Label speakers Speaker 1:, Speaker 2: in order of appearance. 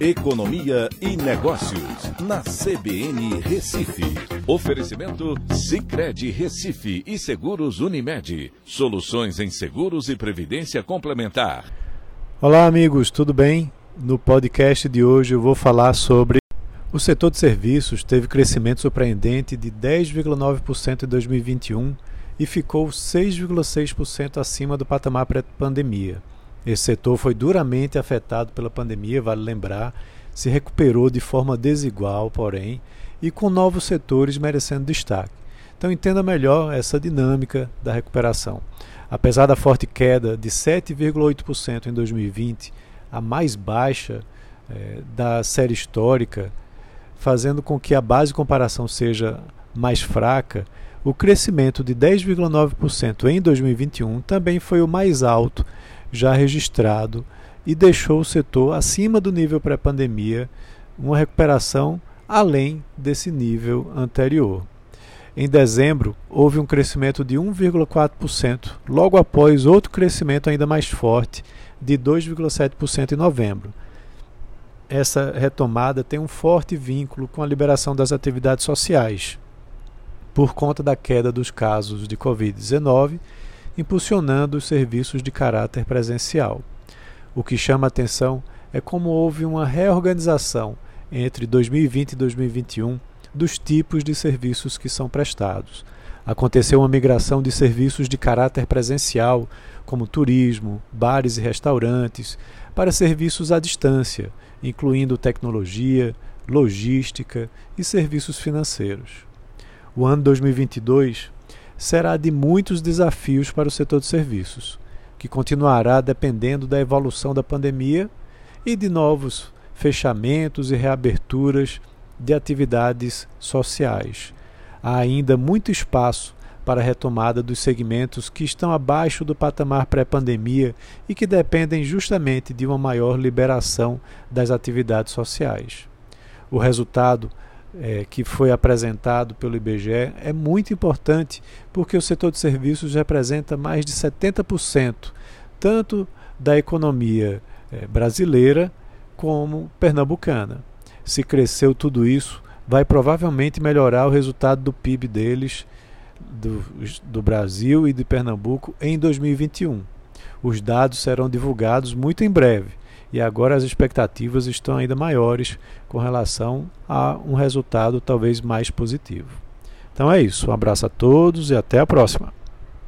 Speaker 1: Economia e Negócios, na CBN Recife. Oferecimento Cicred Recife e Seguros Unimed. Soluções em seguros e previdência complementar.
Speaker 2: Olá, amigos, tudo bem? No podcast de hoje eu vou falar sobre o setor de serviços teve crescimento surpreendente de 10,9% em 2021 e ficou 6,6% acima do patamar pré-pandemia. Esse setor foi duramente afetado pela pandemia, vale lembrar, se recuperou de forma desigual, porém, e com novos setores merecendo destaque. Então entenda melhor essa dinâmica da recuperação. Apesar da forte queda de 7,8% em 2020, a mais baixa é, da série histórica, fazendo com que a base de comparação seja mais fraca, o crescimento de 10,9% em 2021 também foi o mais alto já registrado e deixou o setor acima do nível pré-pandemia, uma recuperação além desse nível anterior. Em dezembro, houve um crescimento de 1,4%, logo após outro crescimento ainda mais forte, de 2,7% em novembro. Essa retomada tem um forte vínculo com a liberação das atividades sociais, por conta da queda dos casos de Covid-19 impulsionando os serviços de caráter presencial. O que chama atenção é como houve uma reorganização entre 2020 e 2021 dos tipos de serviços que são prestados. Aconteceu uma migração de serviços de caráter presencial, como turismo, bares e restaurantes, para serviços à distância, incluindo tecnologia, logística e serviços financeiros. O ano 2022 será de muitos desafios para o setor de serviços, que continuará dependendo da evolução da pandemia e de novos fechamentos e reaberturas de atividades sociais. Há ainda muito espaço para a retomada dos segmentos que estão abaixo do patamar pré-pandemia e que dependem justamente de uma maior liberação das atividades sociais. O resultado é, que foi apresentado pelo IBGE é muito importante porque o setor de serviços representa mais de 70% tanto da economia é, brasileira como pernambucana. Se cresceu tudo isso, vai provavelmente melhorar o resultado do PIB deles, do, do Brasil e de Pernambuco, em 2021. Os dados serão divulgados muito em breve e agora as expectativas estão ainda maiores com relação a um resultado talvez mais positivo. Então é isso. Um abraço a todos e até a próxima.